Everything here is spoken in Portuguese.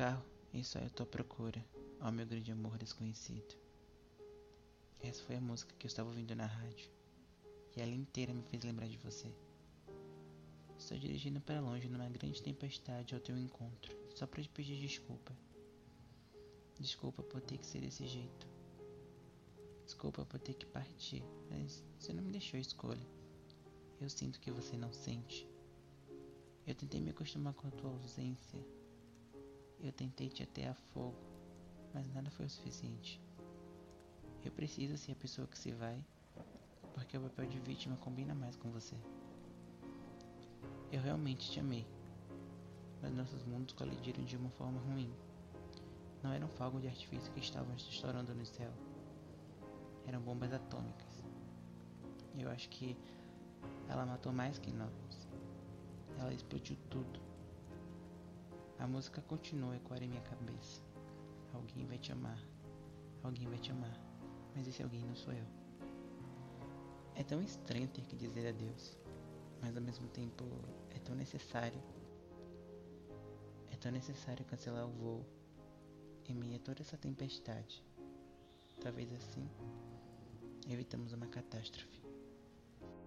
carro e tô à procura, ó meu grande amor desconhecido. Essa foi a música que eu estava ouvindo na rádio e ela inteira me fez lembrar de você. Estou dirigindo para longe numa grande tempestade ao teu encontro, só para te pedir desculpa. Desculpa por ter que ser desse jeito. Desculpa por ter que partir, mas você não me deixou escolha. Eu sinto que você não sente. Eu tentei me acostumar com a tua ausência. Eu tentei te até a fogo, mas nada foi o suficiente. Eu preciso ser a pessoa que se vai, porque o papel de vítima combina mais com você. Eu realmente te amei, mas nossos mundos colidiram de uma forma ruim. Não eram fogos de artifício que estavam estourando no céu, eram bombas atômicas. Eu acho que ela matou mais que nós. Ela explodiu tudo. A música continua a ecoar em minha cabeça. Alguém vai te amar. Alguém vai te amar. Mas esse alguém não sou eu. É tão estranho ter que dizer adeus, mas ao mesmo tempo é tão necessário. É tão necessário cancelar o voo em meio a toda essa tempestade. Talvez assim evitamos uma catástrofe.